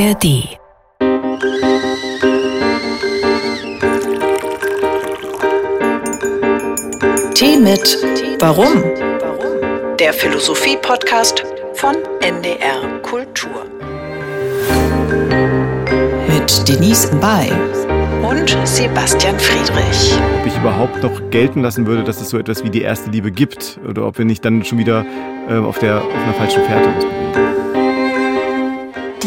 ARD. Tee mit Warum? Der Philosophie-Podcast von NDR Kultur. Mit Denise Mbay und Sebastian Friedrich. Ob ich überhaupt noch gelten lassen würde, dass es so etwas wie die erste Liebe gibt oder ob wir nicht dann schon wieder äh, auf, der, auf einer falschen Fährte uns bewegen.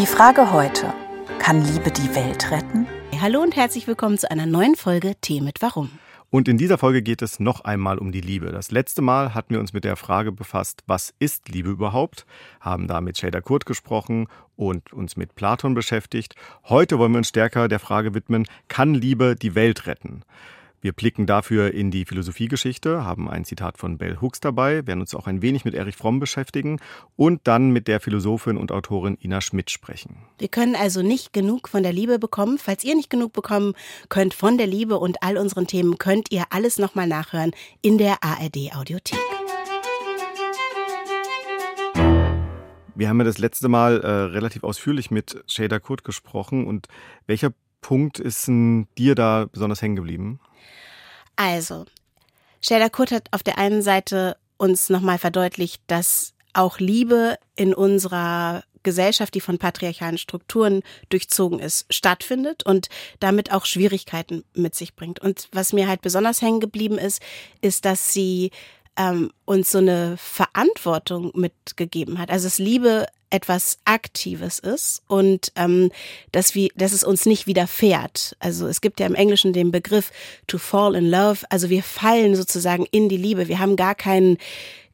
Die Frage heute, kann Liebe die Welt retten? Hallo und herzlich willkommen zu einer neuen Folge Tee mit Warum. Und in dieser Folge geht es noch einmal um die Liebe. Das letzte Mal hatten wir uns mit der Frage befasst, was ist Liebe überhaupt? Haben da mit Shader Kurt gesprochen und uns mit Platon beschäftigt. Heute wollen wir uns stärker der Frage widmen, kann Liebe die Welt retten? Wir blicken dafür in die Philosophiegeschichte, haben ein Zitat von Bell Hooks dabei, werden uns auch ein wenig mit Erich Fromm beschäftigen und dann mit der Philosophin und Autorin Ina Schmidt sprechen. Wir können also nicht genug von der Liebe bekommen. Falls ihr nicht genug bekommen könnt von der Liebe und all unseren Themen, könnt ihr alles nochmal nachhören in der ARD Audiothek. Wir haben ja das letzte Mal äh, relativ ausführlich mit Shader Kurt gesprochen und welcher Punkt ist dir da besonders hängen geblieben? Also, Shader Kurt hat auf der einen Seite uns nochmal verdeutlicht, dass auch Liebe in unserer Gesellschaft, die von patriarchalen Strukturen durchzogen ist, stattfindet und damit auch Schwierigkeiten mit sich bringt. Und was mir halt besonders hängen geblieben ist, ist, dass sie ähm, uns so eine Verantwortung mitgegeben hat. Also dass Liebe etwas Aktives ist und ähm, dass, wir, dass es uns nicht widerfährt. Also es gibt ja im Englischen den Begriff to fall in love. Also wir fallen sozusagen in die Liebe. Wir haben gar keinen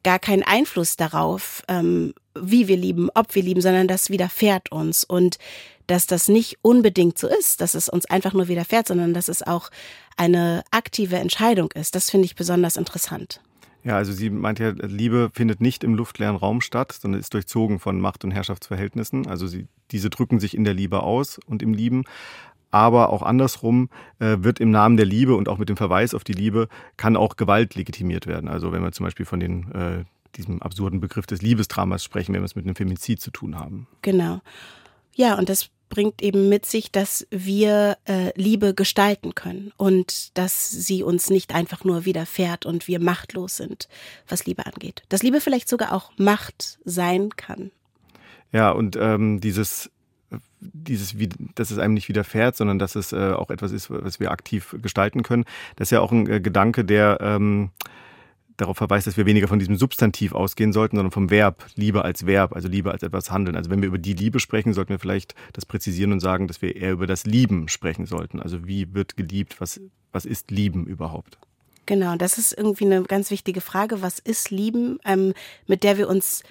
gar keinen Einfluss darauf, ähm, wie wir lieben, ob wir lieben, sondern das widerfährt uns und dass das nicht unbedingt so ist, dass es uns einfach nur widerfährt, sondern dass es auch eine aktive Entscheidung ist. Das finde ich besonders interessant. Ja, also sie meint ja, Liebe findet nicht im luftleeren Raum statt, sondern ist durchzogen von Macht- und Herrschaftsverhältnissen. Also sie, diese drücken sich in der Liebe aus und im Lieben. Aber auch andersrum äh, wird im Namen der Liebe und auch mit dem Verweis auf die Liebe kann auch Gewalt legitimiert werden. Also wenn wir zum Beispiel von den, äh, diesem absurden Begriff des Liebesdramas sprechen, wenn wir es mit einem Femizid zu tun haben. Genau. Ja, und das bringt eben mit sich, dass wir äh, Liebe gestalten können und dass sie uns nicht einfach nur widerfährt und wir machtlos sind, was Liebe angeht. Dass Liebe vielleicht sogar auch Macht sein kann. Ja, und ähm, dieses dieses, dass es einem nicht widerfährt, sondern dass es äh, auch etwas ist, was wir aktiv gestalten können. Das ist ja auch ein äh, Gedanke, der ähm, darauf verweist, dass wir weniger von diesem Substantiv ausgehen sollten, sondern vom Verb, Liebe als Verb, also Liebe als etwas handeln. Also wenn wir über die Liebe sprechen, sollten wir vielleicht das präzisieren und sagen, dass wir eher über das Lieben sprechen sollten. Also wie wird geliebt, was, was ist Lieben überhaupt? Genau, das ist irgendwie eine ganz wichtige Frage. Was ist Lieben, ähm, mit der wir uns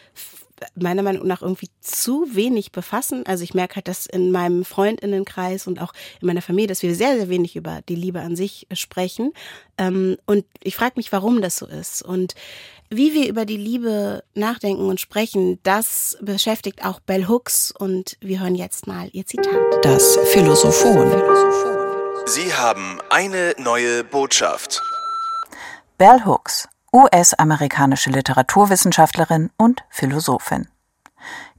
meiner Meinung nach irgendwie zu wenig befassen. Also ich merke halt, dass in meinem Freundinnenkreis und auch in meiner Familie, dass wir sehr, sehr wenig über die Liebe an sich sprechen. Ähm, und ich frage mich, warum das so ist. Und wie wir über die Liebe nachdenken und sprechen, das beschäftigt auch Bell Hooks und wir hören jetzt mal ihr Zitat. Das Philosophon. Sie haben eine neue Botschaft. Bell Hooks US-amerikanische Literaturwissenschaftlerin und Philosophin.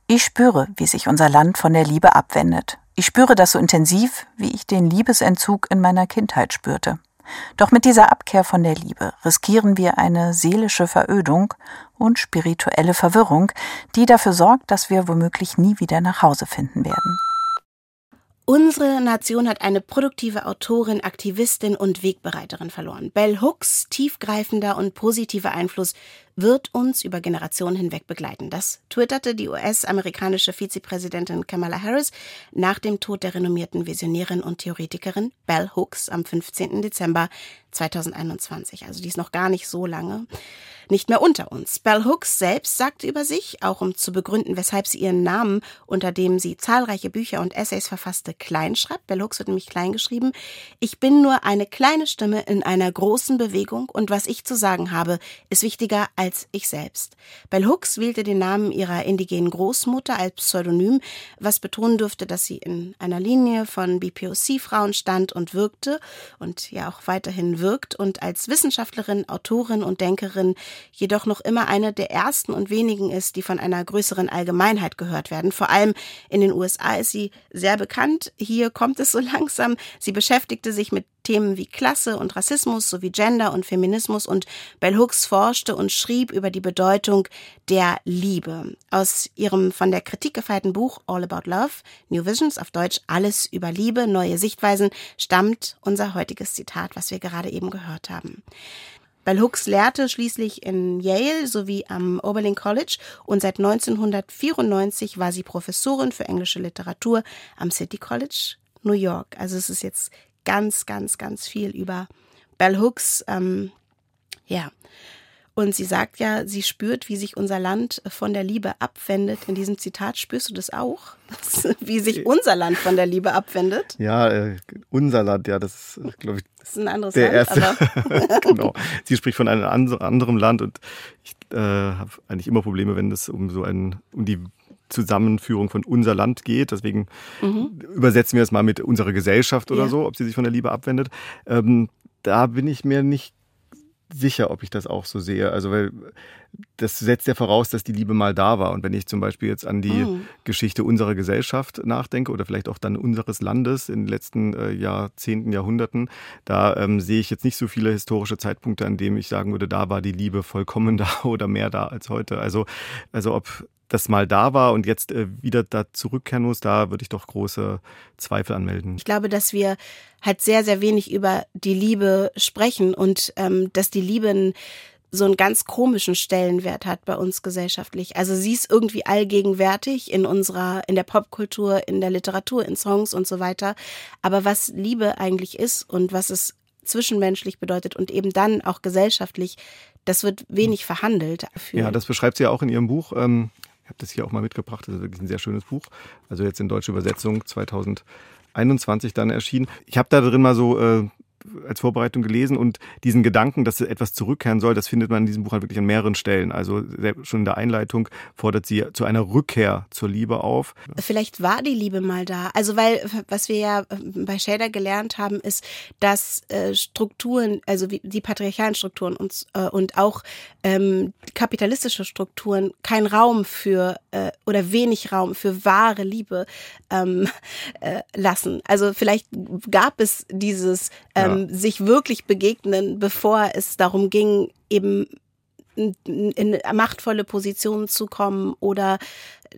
Ich spüre, wie sich unser Land von der Liebe abwendet. Ich spüre das so intensiv, wie ich den Liebesentzug in meiner Kindheit spürte. Doch mit dieser Abkehr von der Liebe riskieren wir eine seelische Verödung und spirituelle Verwirrung, die dafür sorgt, dass wir womöglich nie wieder nach Hause finden werden. Unsere Nation hat eine produktive Autorin, Aktivistin und Wegbereiterin verloren. Bell Hooks tiefgreifender und positiver Einfluss wird uns über Generationen hinweg begleiten. Das twitterte die US-amerikanische Vizepräsidentin Kamala Harris nach dem Tod der renommierten Visionärin und Theoretikerin Bell Hooks am 15. Dezember 2021. Also die ist noch gar nicht so lange nicht mehr unter uns. Bell Hooks selbst sagte über sich, auch um zu begründen, weshalb sie ihren Namen, unter dem sie zahlreiche Bücher und Essays verfasste, klein schreibt. Bell Hooks wird nämlich klein geschrieben. Ich bin nur eine kleine Stimme in einer großen Bewegung und was ich zu sagen habe, ist wichtiger als als ich selbst. Bell Hooks wählte den Namen ihrer indigenen Großmutter als Pseudonym, was betonen dürfte, dass sie in einer Linie von BPOC-Frauen stand und wirkte und ja auch weiterhin wirkt und als Wissenschaftlerin, Autorin und Denkerin jedoch noch immer eine der ersten und wenigen ist, die von einer größeren Allgemeinheit gehört werden. Vor allem in den USA ist sie sehr bekannt. Hier kommt es so langsam. Sie beschäftigte sich mit Themen wie Klasse und Rassismus sowie Gender und Feminismus und Bell Hooks forschte und schrieb über die Bedeutung der Liebe. Aus ihrem von der Kritik gefeierten Buch All About Love, New Visions auf Deutsch Alles über Liebe, neue Sichtweisen, stammt unser heutiges Zitat, was wir gerade eben gehört haben. Bell Hooks lehrte schließlich in Yale sowie am Oberlin College und seit 1994 war sie Professorin für englische Literatur am City College New York. Also es ist jetzt ganz, ganz, ganz viel über Bell Hooks. Ähm, ja. Und sie sagt ja, sie spürt, wie sich unser Land von der Liebe abwendet. In diesem Zitat spürst du das auch? wie sich unser Land von der Liebe abwendet? Ja, äh, unser Land, ja, das ist, glaube ich, das ist ein anderes der Land. erste. genau. Sie spricht von einem anderen Land und ich äh, habe eigentlich immer Probleme, wenn es um so ein, um die Zusammenführung von unser Land geht. Deswegen mhm. übersetzen wir es mal mit unserer Gesellschaft oder ja. so, ob sie sich von der Liebe abwendet. Ähm, da bin ich mir nicht sicher, ob ich das auch so sehe. Also, weil das setzt ja voraus, dass die Liebe mal da war. Und wenn ich zum Beispiel jetzt an die mhm. Geschichte unserer Gesellschaft nachdenke oder vielleicht auch dann unseres Landes in den letzten äh, Jahrzehnten, Jahrhunderten, da ähm, sehe ich jetzt nicht so viele historische Zeitpunkte, an denen ich sagen würde, da war die Liebe vollkommen da oder mehr da als heute. Also, also ob das mal da war und jetzt äh, wieder da zurückkehren muss, da würde ich doch große Zweifel anmelden. Ich glaube, dass wir halt sehr, sehr wenig über die Liebe sprechen und ähm, dass die Liebe so einen ganz komischen Stellenwert hat bei uns gesellschaftlich. Also sie ist irgendwie allgegenwärtig in unserer, in der Popkultur, in der Literatur, in Songs und so weiter. Aber was Liebe eigentlich ist und was es zwischenmenschlich bedeutet und eben dann auch gesellschaftlich, das wird wenig verhandelt. Ja, das beschreibt sie ja auch in ihrem Buch. Ähm, habe das hier auch mal mitgebracht. Das ist wirklich ein sehr schönes Buch. Also jetzt in deutscher Übersetzung 2021 dann erschienen. Ich habe da drin mal so äh, als Vorbereitung gelesen und diesen Gedanken, dass etwas zurückkehren soll, das findet man in diesem Buch halt wirklich an mehreren Stellen. Also schon in der Einleitung fordert sie zu einer Rückkehr zur Liebe auf. Vielleicht war die Liebe mal da. Also weil, was wir ja bei Shader gelernt haben, ist, dass äh, Strukturen, also die patriarchalen Strukturen und, äh, und auch ähm, kapitalistische Strukturen keinen Raum für äh, oder wenig Raum für wahre Liebe ähm, äh, lassen. Also vielleicht gab es dieses ähm, ähm, sich wirklich begegnen, bevor es darum ging, eben in machtvolle Positionen zu kommen oder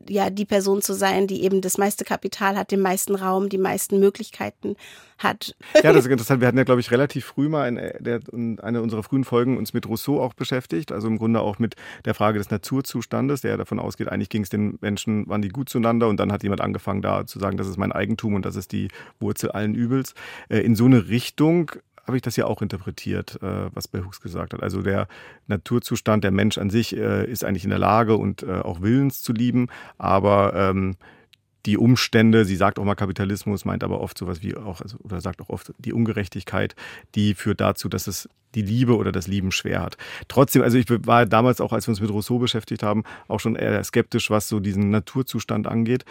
ja die Person zu sein, die eben das meiste Kapital hat, den meisten Raum, die meisten Möglichkeiten hat. Ja, das ist interessant. Wir hatten ja, glaube ich, relativ früh mal in, der, in einer unserer frühen Folgen uns mit Rousseau auch beschäftigt. Also im Grunde auch mit der Frage des Naturzustandes, der davon ausgeht, eigentlich ging es den Menschen, waren die gut zueinander und dann hat jemand angefangen da zu sagen, das ist mein Eigentum und das ist die Wurzel allen Übels. Äh, in so eine Richtung habe ich das ja auch interpretiert, äh, was Bell Hooks gesagt hat. Also der Naturzustand, der Mensch an sich äh, ist eigentlich in der Lage und äh, auch willens zu lieben, aber ähm, die Umstände, sie sagt auch mal Kapitalismus, meint aber oft sowas wie auch, also, oder sagt auch oft die Ungerechtigkeit, die führt dazu, dass es die Liebe oder das Lieben schwer hat. Trotzdem, also ich war damals auch, als wir uns mit Rousseau beschäftigt haben, auch schon eher skeptisch, was so diesen Naturzustand angeht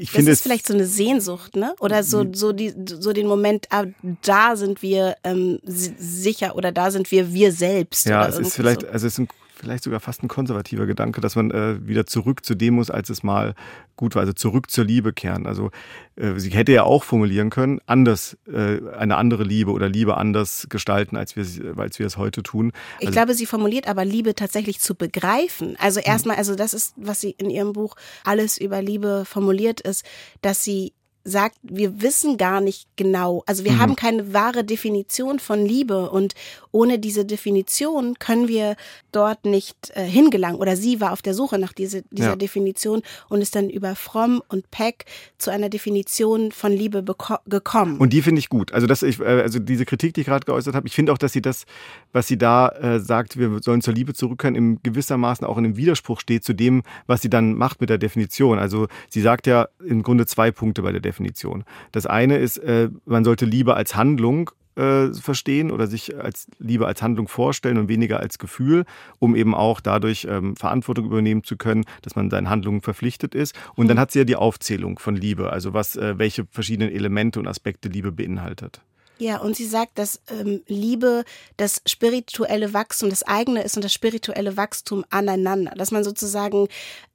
ich das finde ist vielleicht so eine Sehnsucht, ne? Oder so mhm. so die so den Moment, ah, da sind wir ähm, sicher oder da sind wir wir selbst. Ja, es ist vielleicht, so. also es ist ein vielleicht sogar fast ein konservativer Gedanke, dass man äh, wieder zurück zu dem muss, als es mal gut war, also zurück zur Liebe kehren. Also äh, sie hätte ja auch formulieren können, anders, äh, eine andere Liebe oder Liebe anders gestalten, als wir, als wir es heute tun. Also, ich glaube, sie formuliert aber Liebe tatsächlich zu begreifen. Also erstmal, also das ist, was sie in ihrem Buch alles über Liebe formuliert ist, dass sie sagt, wir wissen gar nicht genau, also wir mhm. haben keine wahre Definition von Liebe und ohne diese Definition können wir dort nicht äh, hingelangen. Oder sie war auf der Suche nach diese, dieser ja. Definition und ist dann über Fromm und Peck zu einer Definition von Liebe gekommen. Und die finde ich gut. Also das, ich, äh, also diese Kritik, die ich gerade geäußert habe, ich finde auch, dass sie das, was sie da äh, sagt, wir sollen zur Liebe zurückkehren, im gewissermaßen auch in einem Widerspruch steht zu dem, was sie dann macht mit der Definition. Also sie sagt ja im Grunde zwei Punkte bei der Definition. Das eine ist, äh, man sollte Liebe als Handlung äh, verstehen oder sich als Liebe als Handlung vorstellen und weniger als Gefühl, um eben auch dadurch ähm, Verantwortung übernehmen zu können, dass man seinen Handlungen verpflichtet ist. Und dann hat sie ja die Aufzählung von Liebe, also was, äh, welche verschiedenen Elemente und Aspekte Liebe beinhaltet. Ja, und sie sagt, dass ähm, Liebe das spirituelle Wachstum, das eigene ist und das spirituelle Wachstum aneinander. Dass man sozusagen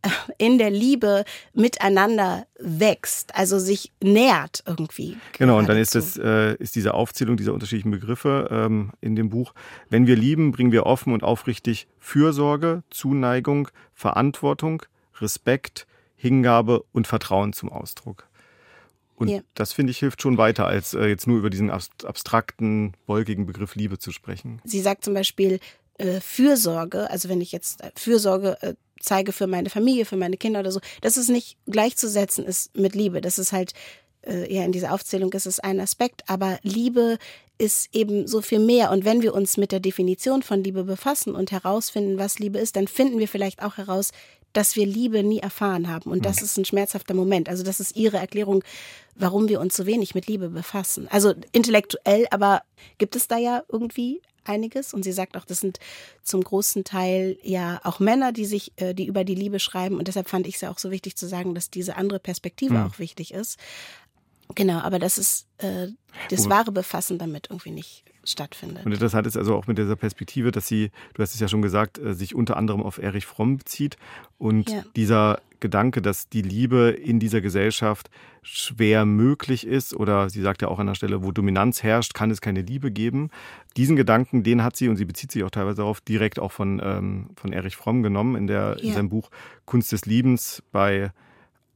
äh, in der Liebe miteinander wächst, also sich nährt irgendwie. Genau, und dann ist das äh, ist diese Aufzählung dieser unterschiedlichen Begriffe ähm, in dem Buch. Wenn wir lieben, bringen wir offen und aufrichtig Fürsorge, Zuneigung, Verantwortung, Respekt, Hingabe und Vertrauen zum Ausdruck. Und ja. das finde ich hilft schon weiter, als äh, jetzt nur über diesen abstrakten, wolkigen Begriff Liebe zu sprechen. Sie sagt zum Beispiel äh, Fürsorge, also wenn ich jetzt äh, Fürsorge äh, zeige für meine Familie, für meine Kinder oder so, dass es nicht gleichzusetzen ist mit Liebe. Das ist halt äh, ja in dieser Aufzählung ist es ein Aspekt, aber Liebe ist eben so viel mehr. Und wenn wir uns mit der Definition von Liebe befassen und herausfinden, was Liebe ist, dann finden wir vielleicht auch heraus, dass wir Liebe nie erfahren haben. Und das mhm. ist ein schmerzhafter Moment. Also das ist ihre Erklärung, warum wir uns so wenig mit Liebe befassen. Also intellektuell, aber gibt es da ja irgendwie einiges. Und sie sagt auch, das sind zum großen Teil ja auch Männer, die sich, äh, die über die Liebe schreiben. Und deshalb fand ich es ja auch so wichtig zu sagen, dass diese andere Perspektive mhm. auch wichtig ist. Genau, aber das ist äh, das wahre Befassen damit irgendwie nicht stattfindet. Und interessant ist also auch mit dieser Perspektive, dass sie, du hast es ja schon gesagt, äh, sich unter anderem auf Erich Fromm bezieht und ja. dieser Gedanke, dass die Liebe in dieser Gesellschaft schwer möglich ist oder sie sagt ja auch an der Stelle, wo Dominanz herrscht, kann es keine Liebe geben. Diesen Gedanken, den hat sie und sie bezieht sich auch teilweise darauf, direkt auch von, ähm, von Erich Fromm genommen in, der, ja. in seinem Buch Kunst des Liebens bei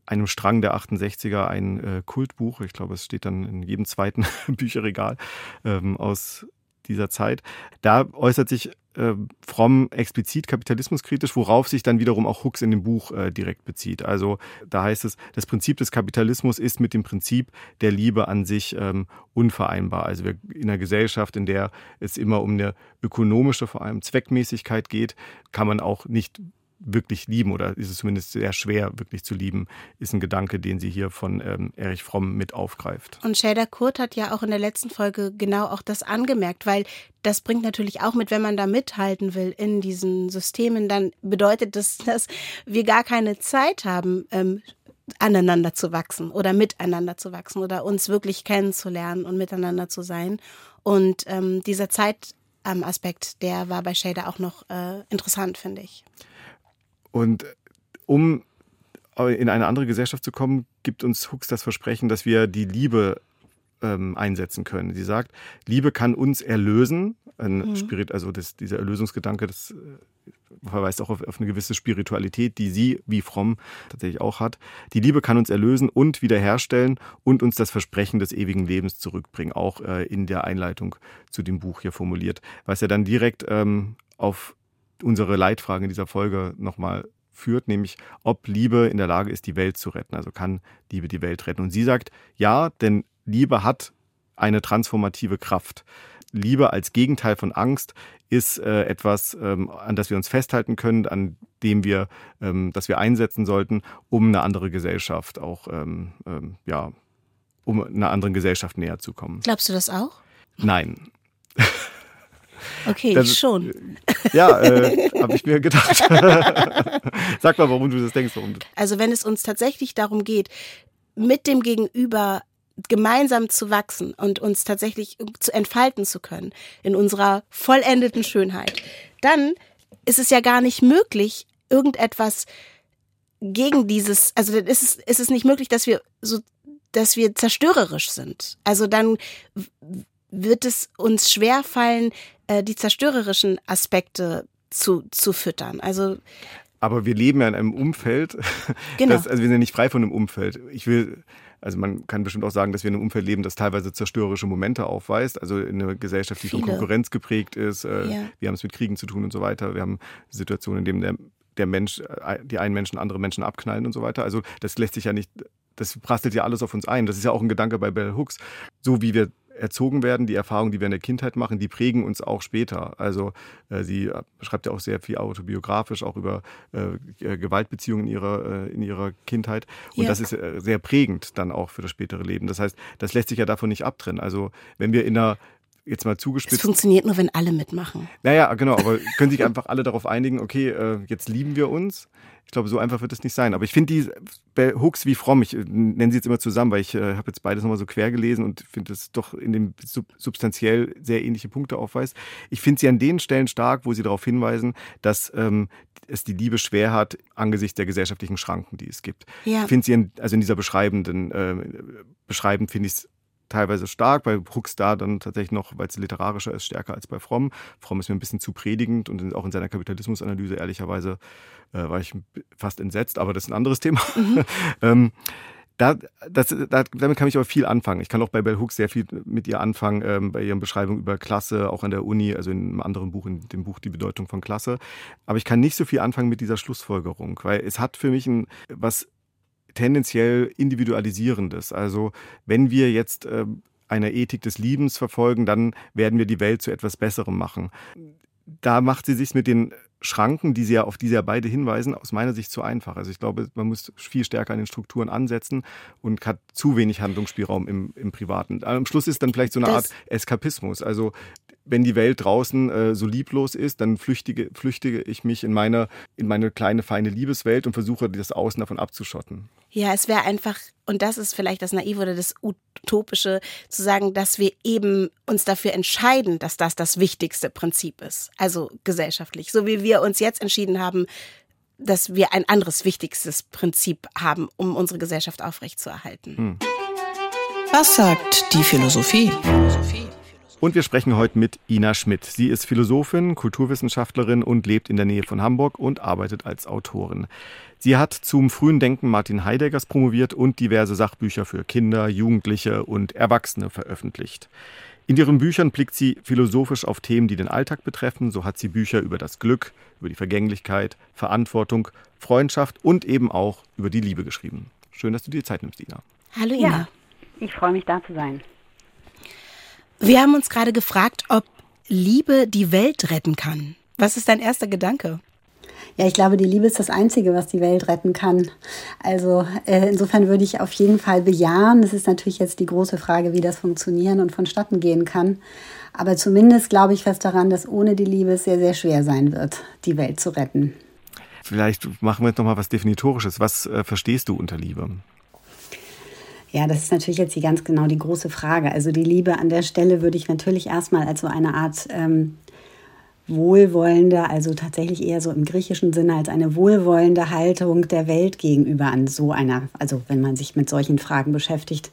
einem Strang der 68er ein äh, Kultbuch. Ich glaube, es steht dann in jedem zweiten Bücherregal ähm, aus dieser Zeit. Da äußert sich äh, Fromm explizit kapitalismuskritisch, worauf sich dann wiederum auch Hooks in dem Buch äh, direkt bezieht. Also da heißt es, das Prinzip des Kapitalismus ist mit dem Prinzip der Liebe an sich ähm, unvereinbar. Also wir, in einer Gesellschaft, in der es immer um eine ökonomische, vor allem Zweckmäßigkeit geht, kann man auch nicht wirklich lieben oder ist es zumindest sehr schwer, wirklich zu lieben, ist ein Gedanke, den sie hier von ähm, Erich Fromm mit aufgreift. Und Shader Kurt hat ja auch in der letzten Folge genau auch das angemerkt, weil das bringt natürlich auch mit, wenn man da mithalten will in diesen Systemen, dann bedeutet das, dass wir gar keine Zeit haben, ähm, aneinander zu wachsen oder miteinander zu wachsen oder uns wirklich kennenzulernen und miteinander zu sein. Und ähm, dieser Zeitaspekt, der war bei Shader auch noch äh, interessant, finde ich. Und um in eine andere Gesellschaft zu kommen, gibt uns Hooks das Versprechen, dass wir die Liebe ähm, einsetzen können. Sie sagt, Liebe kann uns erlösen. Ein mhm. Spirit, also das, dieser Erlösungsgedanke, das äh, verweist auch auf, auf, eine gewisse Spiritualität, die sie, wie fromm, tatsächlich auch hat. Die Liebe kann uns erlösen und wiederherstellen und uns das Versprechen des ewigen Lebens zurückbringen, auch äh, in der Einleitung zu dem Buch hier formuliert, was ja dann direkt ähm, auf unsere Leitfrage in dieser Folge nochmal führt, nämlich ob Liebe in der Lage ist, die Welt zu retten. Also kann Liebe die Welt retten. Und sie sagt, ja, denn Liebe hat eine transformative Kraft. Liebe als Gegenteil von Angst ist äh, etwas, ähm, an das wir uns festhalten können, an dem wir, ähm, das wir einsetzen sollten, um eine andere Gesellschaft auch, ähm, ähm ja, um einer anderen Gesellschaft näher zu kommen. Glaubst du das auch? Nein. Okay, das, schon. Ja, äh, habe ich mir gedacht. Sag mal, warum du das denkst. Warum. Also wenn es uns tatsächlich darum geht, mit dem Gegenüber gemeinsam zu wachsen und uns tatsächlich zu entfalten zu können in unserer vollendeten Schönheit, dann ist es ja gar nicht möglich, irgendetwas gegen dieses, also ist es, ist es nicht möglich, dass wir so, dass wir zerstörerisch sind. Also dann wird es uns schwerfallen, äh, die zerstörerischen Aspekte zu, zu füttern. Also aber wir leben ja in einem Umfeld, genau. das, also wir sind ja nicht frei von einem Umfeld. Ich will, also man kann bestimmt auch sagen, dass wir in einem Umfeld leben, das teilweise zerstörerische Momente aufweist. Also in einer Gesellschaft, die Viele. von Konkurrenz geprägt ist. Äh, ja. Wir haben es mit Kriegen zu tun und so weiter. Wir haben Situationen, in denen der, der Mensch, äh, die einen Menschen andere Menschen abknallen und so weiter. Also das lässt sich ja nicht, das prasselt ja alles auf uns ein. Das ist ja auch ein Gedanke bei Bell Hooks. So wie wir erzogen werden, die Erfahrungen, die wir in der Kindheit machen, die prägen uns auch später. Also äh, sie schreibt ja auch sehr viel autobiografisch, auch über äh, Gewaltbeziehungen in ihrer, äh, in ihrer Kindheit. Und ja. das ist äh, sehr prägend dann auch für das spätere Leben. Das heißt, das lässt sich ja davon nicht abtrennen. Also wenn wir in einer jetzt mal zugespitzt. Es funktioniert nur, wenn alle mitmachen. Naja, genau, aber können sich einfach alle darauf einigen, okay, äh, jetzt lieben wir uns. Ich glaube, so einfach wird es nicht sein. Aber ich finde die bei Hooks wie Fromm, ich äh, nenne sie jetzt immer zusammen, weil ich äh, habe jetzt beides nochmal so quer gelesen und finde es doch in dem sub substanziell sehr ähnliche Punkte aufweist. Ich finde sie an den Stellen stark, wo sie darauf hinweisen, dass ähm, es die Liebe schwer hat angesichts der gesellschaftlichen Schranken, die es gibt. Ja. Ich finde sie in, also in dieser beschreibenden, äh, beschreibend finde ich es teilweise stark, bei Hooks da dann tatsächlich noch, weil es literarischer ist, stärker als bei Fromm. Fromm ist mir ein bisschen zu predigend und auch in seiner Kapitalismusanalyse ehrlicherweise äh, war ich fast entsetzt, aber das ist ein anderes Thema. Mhm. ähm, da, das, da, damit kann ich aber viel anfangen. Ich kann auch bei Bell Hooks sehr viel mit ihr anfangen, ähm, bei ihren Beschreibungen über Klasse, auch an der Uni, also in einem anderen Buch, in dem Buch Die Bedeutung von Klasse. Aber ich kann nicht so viel anfangen mit dieser Schlussfolgerung, weil es hat für mich ein, was tendenziell individualisierendes. Also wenn wir jetzt äh, eine Ethik des Liebens verfolgen, dann werden wir die Welt zu etwas Besserem machen. Da macht sie sich mit den Schranken, die sie ja, auf die sie ja beide hinweisen, aus meiner Sicht zu einfach. Also ich glaube, man muss viel stärker an den Strukturen ansetzen und hat zu wenig Handlungsspielraum im, im Privaten. Am Schluss ist dann vielleicht so eine das Art Eskapismus. Also wenn die Welt draußen äh, so lieblos ist, dann flüchtige, flüchtige ich mich in meine, in meine kleine, feine Liebeswelt und versuche, das Außen davon abzuschotten. Ja, es wäre einfach, und das ist vielleicht das Naive oder das Utopische, zu sagen, dass wir eben uns dafür entscheiden, dass das das wichtigste Prinzip ist. Also gesellschaftlich. So wie wir uns jetzt entschieden haben, dass wir ein anderes wichtigstes Prinzip haben, um unsere Gesellschaft aufrechtzuerhalten. Hm. Was sagt die Philosophie? Philosophie. Und wir sprechen heute mit Ina Schmidt. Sie ist Philosophin, Kulturwissenschaftlerin und lebt in der Nähe von Hamburg und arbeitet als Autorin. Sie hat zum frühen Denken Martin Heideggers promoviert und diverse Sachbücher für Kinder, Jugendliche und Erwachsene veröffentlicht. In ihren Büchern blickt sie philosophisch auf Themen, die den Alltag betreffen. So hat sie Bücher über das Glück, über die Vergänglichkeit, Verantwortung, Freundschaft und eben auch über die Liebe geschrieben. Schön, dass du dir Zeit nimmst, Ina. Hallo Ina. Ja, ich freue mich da zu sein. Wir haben uns gerade gefragt, ob Liebe die Welt retten kann. Was ist dein erster Gedanke? Ja, ich glaube, die Liebe ist das Einzige, was die Welt retten kann. Also äh, insofern würde ich auf jeden Fall bejahen. Es ist natürlich jetzt die große Frage, wie das funktionieren und vonstatten gehen kann. Aber zumindest glaube ich fest daran, dass ohne die Liebe es sehr, sehr schwer sein wird, die Welt zu retten. Vielleicht machen wir jetzt noch mal was Definitorisches. Was äh, verstehst du unter Liebe? Ja, das ist natürlich jetzt die ganz genau die große Frage. Also die Liebe an der Stelle würde ich natürlich erstmal als so eine Art ähm, wohlwollende, also tatsächlich eher so im griechischen Sinne als eine wohlwollende Haltung der Welt gegenüber an so einer, also wenn man sich mit solchen Fragen beschäftigt,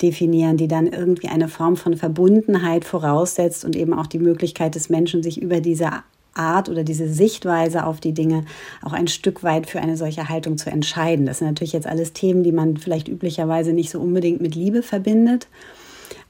definieren, die dann irgendwie eine Form von Verbundenheit voraussetzt und eben auch die Möglichkeit des Menschen, sich über diese Art oder diese Sichtweise auf die Dinge auch ein Stück weit für eine solche Haltung zu entscheiden. Das sind natürlich jetzt alles Themen, die man vielleicht üblicherweise nicht so unbedingt mit Liebe verbindet.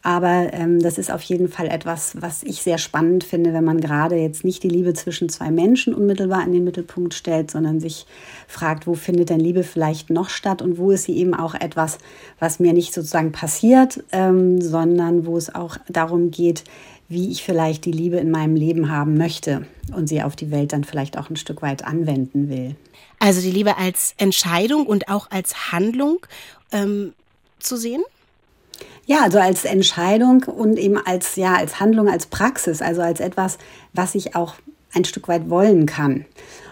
Aber ähm, das ist auf jeden Fall etwas, was ich sehr spannend finde, wenn man gerade jetzt nicht die Liebe zwischen zwei Menschen unmittelbar in den Mittelpunkt stellt, sondern sich fragt, wo findet denn Liebe vielleicht noch statt und wo ist sie eben auch etwas, was mir nicht sozusagen passiert, ähm, sondern wo es auch darum geht, wie ich vielleicht die Liebe in meinem Leben haben möchte und sie auf die Welt dann vielleicht auch ein Stück weit anwenden will. Also die Liebe als Entscheidung und auch als Handlung ähm, zu sehen? Ja, also als Entscheidung und eben als, ja, als Handlung, als Praxis, also als etwas, was ich auch ein Stück weit wollen kann.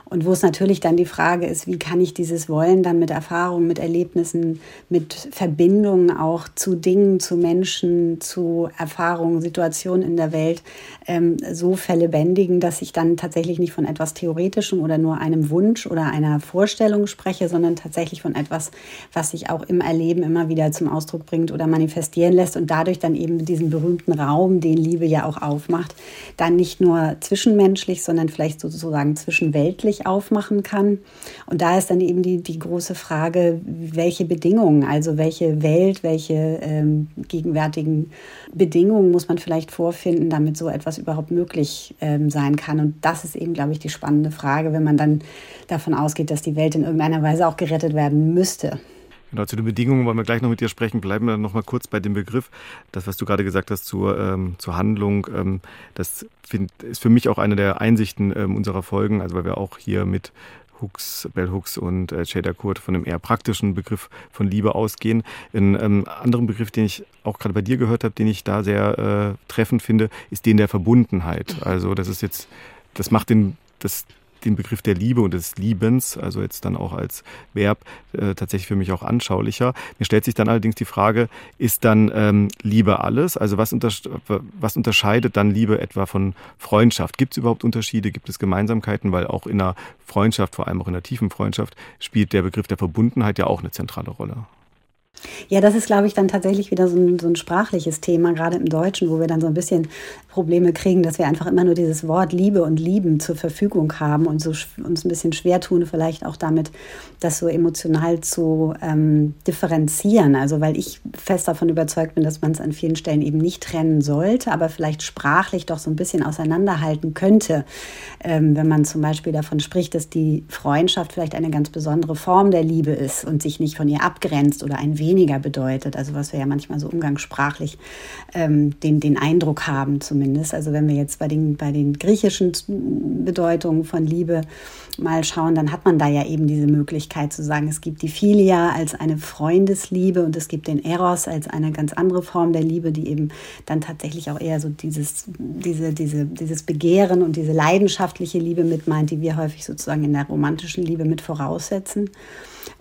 Und wo es natürlich dann die Frage ist, wie kann ich dieses Wollen dann mit Erfahrungen, mit Erlebnissen, mit Verbindungen auch zu Dingen, zu Menschen, zu Erfahrungen, Situationen in der Welt ähm, so verlebendigen, dass ich dann tatsächlich nicht von etwas Theoretischem oder nur einem Wunsch oder einer Vorstellung spreche, sondern tatsächlich von etwas, was sich auch im Erleben immer wieder zum Ausdruck bringt oder manifestieren lässt und dadurch dann eben diesen berühmten Raum, den Liebe ja auch aufmacht, dann nicht nur zwischenmenschlich, sondern vielleicht sozusagen zwischenweltlich sich aufmachen kann. Und da ist dann eben die, die große Frage, welche Bedingungen, also welche Welt, welche ähm, gegenwärtigen Bedingungen muss man vielleicht vorfinden, damit so etwas überhaupt möglich ähm, sein kann. Und das ist eben, glaube ich, die spannende Frage, wenn man dann davon ausgeht, dass die Welt in irgendeiner Weise auch gerettet werden müsste. Genau, zu den Bedingungen wollen wir gleich noch mit dir sprechen. Bleiben wir noch mal kurz bei dem Begriff. Das, was du gerade gesagt hast zur, ähm, zur Handlung, ähm, das find, ist für mich auch eine der Einsichten ähm, unserer Folgen, also weil wir auch hier mit Hooks, Bell Hooks und äh, Jada Kurt von einem eher praktischen Begriff von Liebe ausgehen. Ein ähm, anderen Begriff, den ich auch gerade bei dir gehört habe, den ich da sehr äh, treffend finde, ist den der Verbundenheit. Also das ist jetzt, das macht den, das den Begriff der Liebe und des Liebens, also jetzt dann auch als Verb, äh, tatsächlich für mich auch anschaulicher. Mir stellt sich dann allerdings die Frage, ist dann ähm, Liebe alles? Also was, unter, was unterscheidet dann Liebe etwa von Freundschaft? Gibt es überhaupt Unterschiede? Gibt es Gemeinsamkeiten? Weil auch in einer Freundschaft, vor allem auch in einer tiefen Freundschaft, spielt der Begriff der Verbundenheit ja auch eine zentrale Rolle. Ja, das ist, glaube ich, dann tatsächlich wieder so ein, so ein sprachliches Thema, gerade im Deutschen, wo wir dann so ein bisschen Probleme kriegen, dass wir einfach immer nur dieses Wort Liebe und Lieben zur Verfügung haben und so uns ein bisschen schwer tun, vielleicht auch damit, das so emotional zu ähm, differenzieren. Also, weil ich fest davon überzeugt bin, dass man es an vielen Stellen eben nicht trennen sollte, aber vielleicht sprachlich doch so ein bisschen auseinanderhalten könnte, ähm, wenn man zum Beispiel davon spricht, dass die Freundschaft vielleicht eine ganz besondere Form der Liebe ist und sich nicht von ihr abgrenzt oder ein weniger bedeutet. Also was wir ja manchmal so umgangssprachlich ähm, den, den Eindruck haben zumindest. Also wenn wir jetzt bei den, bei den griechischen Bedeutungen von Liebe mal schauen, dann hat man da ja eben diese Möglichkeit zu sagen, es gibt die Philia als eine Freundesliebe und es gibt den Eros als eine ganz andere Form der Liebe, die eben dann tatsächlich auch eher so dieses, diese, diese, dieses Begehren und diese leidenschaftliche Liebe mit meint, die wir häufig sozusagen in der romantischen Liebe mit voraussetzen.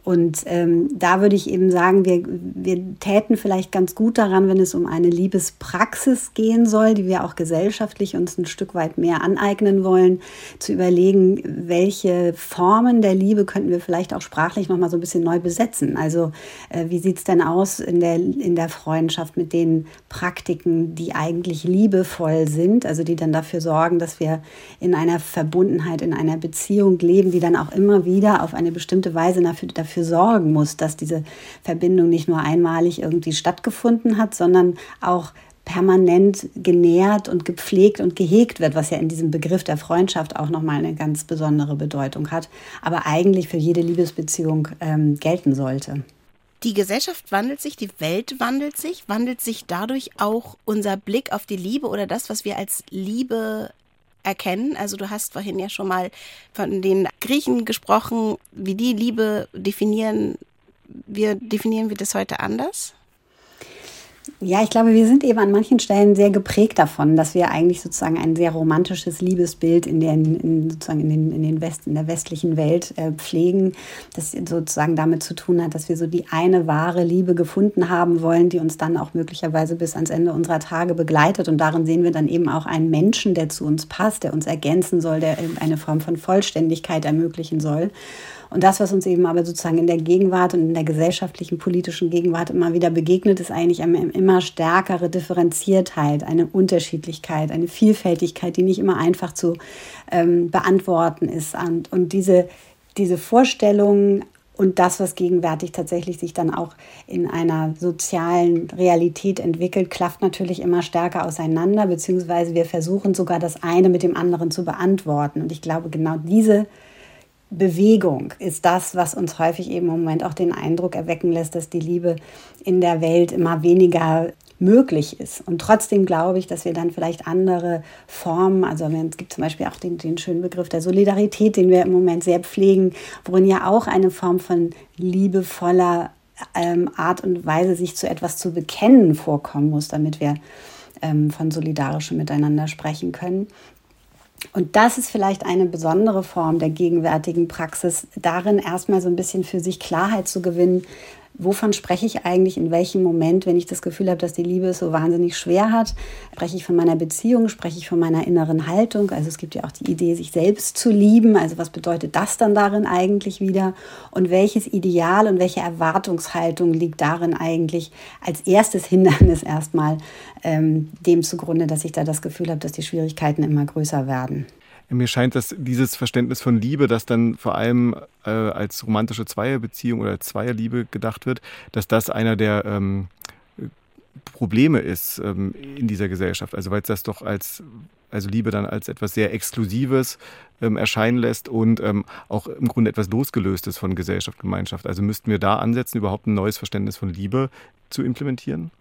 Und ähm, da würde ich eben sagen, wir, wir täten vielleicht ganz gut daran, wenn es um eine Liebespraxis gehen soll, die wir auch gesellschaftlich uns ein Stück weit mehr aneignen wollen, zu überlegen, welche Formen der Liebe könnten wir vielleicht auch sprachlich nochmal so ein bisschen neu besetzen. Also äh, wie sieht es denn aus in der, in der Freundschaft mit den Praktiken, die eigentlich liebevoll sind, also die dann dafür sorgen, dass wir in einer Verbundenheit, in einer Beziehung leben, die dann auch immer wieder auf eine bestimmte Weise dafür dafür sorgen muss, dass diese Verbindung nicht nur einmalig irgendwie stattgefunden hat, sondern auch permanent genährt und gepflegt und gehegt wird, was ja in diesem Begriff der Freundschaft auch nochmal eine ganz besondere Bedeutung hat, aber eigentlich für jede Liebesbeziehung ähm, gelten sollte. Die Gesellschaft wandelt sich, die Welt wandelt sich. Wandelt sich dadurch auch unser Blick auf die Liebe oder das, was wir als Liebe erkennen. Also du hast vorhin ja schon mal von den Griechen gesprochen, wie die Liebe definieren. Wir definieren wir das heute anders? Ja, ich glaube, wir sind eben an manchen Stellen sehr geprägt davon, dass wir eigentlich sozusagen ein sehr romantisches Liebesbild in, den, in, sozusagen in, den, in, den West, in der westlichen Welt äh, pflegen, das sozusagen damit zu tun hat, dass wir so die eine wahre Liebe gefunden haben wollen, die uns dann auch möglicherweise bis ans Ende unserer Tage begleitet. Und darin sehen wir dann eben auch einen Menschen, der zu uns passt, der uns ergänzen soll, der eine Form von Vollständigkeit ermöglichen soll. Und das, was uns eben aber sozusagen in der Gegenwart und in der gesellschaftlichen, politischen Gegenwart immer wieder begegnet, ist eigentlich eine immer stärkere Differenziertheit, eine Unterschiedlichkeit, eine Vielfältigkeit, die nicht immer einfach zu ähm, beantworten ist. Und, und diese, diese Vorstellung und das, was gegenwärtig tatsächlich sich dann auch in einer sozialen Realität entwickelt, klafft natürlich immer stärker auseinander, beziehungsweise wir versuchen sogar das eine mit dem anderen zu beantworten. Und ich glaube, genau diese Bewegung ist das, was uns häufig eben im Moment auch den Eindruck erwecken lässt, dass die Liebe in der Welt immer weniger möglich ist. Und trotzdem glaube ich, dass wir dann vielleicht andere Formen, also es gibt zum Beispiel auch den, den schönen Begriff der Solidarität, den wir im Moment sehr pflegen, worin ja auch eine Form von liebevoller ähm, Art und Weise, sich zu etwas zu bekennen, vorkommen muss, damit wir ähm, von solidarischem Miteinander sprechen können. Und das ist vielleicht eine besondere Form der gegenwärtigen Praxis, darin erstmal so ein bisschen für sich Klarheit zu gewinnen, wovon spreche ich eigentlich in welchem Moment, wenn ich das Gefühl habe, dass die Liebe es so wahnsinnig schwer hat? Spreche ich von meiner Beziehung, spreche ich von meiner inneren Haltung? Also es gibt ja auch die Idee, sich selbst zu lieben. Also was bedeutet das dann darin eigentlich wieder? Und welches Ideal und welche Erwartungshaltung liegt darin eigentlich als erstes Hindernis erstmal ähm, dem zugrunde, dass ich da das Gefühl habe, dass die Schwierigkeiten immer größer werden? Mir scheint, dass dieses Verständnis von Liebe, das dann vor allem äh, als romantische Zweierbeziehung oder Zweierliebe gedacht wird, dass das einer der ähm, Probleme ist ähm, in dieser Gesellschaft. Also weil es das doch als also Liebe dann als etwas sehr Exklusives ähm, erscheinen lässt und ähm, auch im Grunde etwas losgelöstes von Gesellschaft, Gemeinschaft. Also müssten wir da ansetzen, überhaupt ein neues Verständnis von Liebe zu implementieren?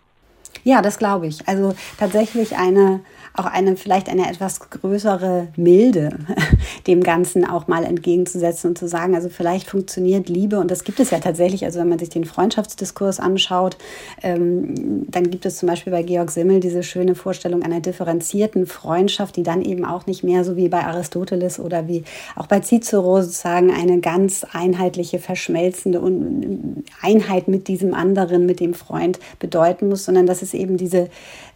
Ja, das glaube ich. Also tatsächlich eine auch eine vielleicht eine etwas größere Milde dem Ganzen auch mal entgegenzusetzen und zu sagen, also vielleicht funktioniert Liebe und das gibt es ja tatsächlich, also wenn man sich den Freundschaftsdiskurs anschaut, ähm, dann gibt es zum Beispiel bei Georg Simmel diese schöne Vorstellung einer differenzierten Freundschaft, die dann eben auch nicht mehr so wie bei Aristoteles oder wie auch bei Cicero sozusagen eine ganz einheitliche, verschmelzende Einheit mit diesem anderen, mit dem Freund bedeuten muss, sondern dass es eben diese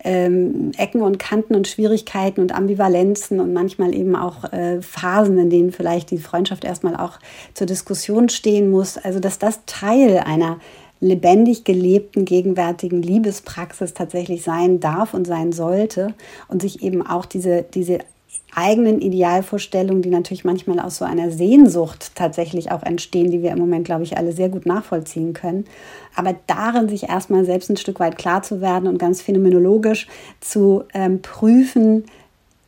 ähm, Ecken und Kanten und Schwierigkeiten und Ambivalenzen und manchmal eben auch äh, Phasen, in denen vielleicht die Freundschaft erstmal auch zur Diskussion stehen muss. Also dass das Teil einer lebendig gelebten gegenwärtigen Liebespraxis tatsächlich sein darf und sein sollte und sich eben auch diese, diese eigenen Idealvorstellungen, die natürlich manchmal aus so einer Sehnsucht tatsächlich auch entstehen, die wir im Moment, glaube ich, alle sehr gut nachvollziehen können. Aber darin sich erstmal selbst ein Stück weit klar zu werden und ganz phänomenologisch zu ähm, prüfen,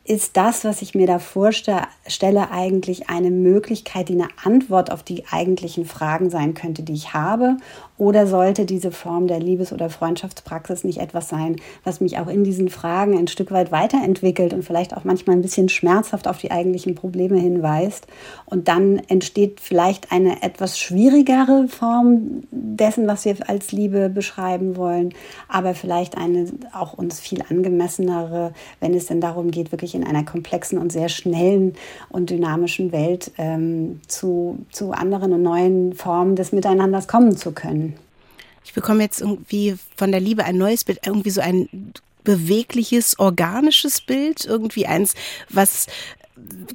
ist das, was ich mir da vorstelle, eigentlich eine Möglichkeit, die eine Antwort auf die eigentlichen Fragen sein könnte, die ich habe? Oder sollte diese Form der Liebes- oder Freundschaftspraxis nicht etwas sein, was mich auch in diesen Fragen ein Stück weit weiterentwickelt und vielleicht auch manchmal ein bisschen schmerzhaft auf die eigentlichen Probleme hinweist? Und dann entsteht vielleicht eine etwas schwierigere Form dessen, was wir als Liebe beschreiben wollen, aber vielleicht eine auch uns viel angemessenere, wenn es denn darum geht, wirklich in einer komplexen und sehr schnellen und dynamischen Welt ähm, zu, zu anderen und neuen Formen des Miteinanders kommen zu können ich bekomme jetzt irgendwie von der Liebe ein neues Bild, irgendwie so ein bewegliches, organisches Bild, irgendwie eins, was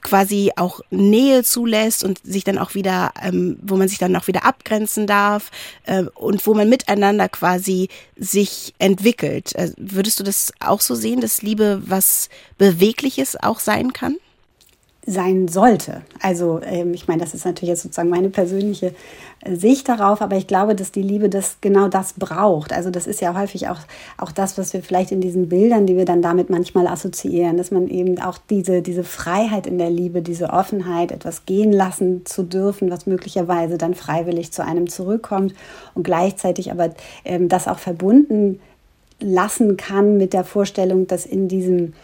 quasi auch Nähe zulässt und sich dann auch wieder, ähm, wo man sich dann auch wieder abgrenzen darf äh, und wo man miteinander quasi sich entwickelt. Also würdest du das auch so sehen, dass Liebe was Bewegliches auch sein kann? Sein sollte. Also ähm, ich meine, das ist natürlich jetzt sozusagen meine persönliche äh, Sicht darauf, aber ich glaube, dass die Liebe das genau das braucht. Also das ist ja häufig auch, auch das, was wir vielleicht in diesen Bildern, die wir dann damit manchmal assoziieren, dass man eben auch diese, diese Freiheit in der Liebe, diese Offenheit, etwas gehen lassen zu dürfen, was möglicherweise dann freiwillig zu einem zurückkommt und gleichzeitig aber ähm, das auch verbunden lassen kann mit der Vorstellung, dass in diesem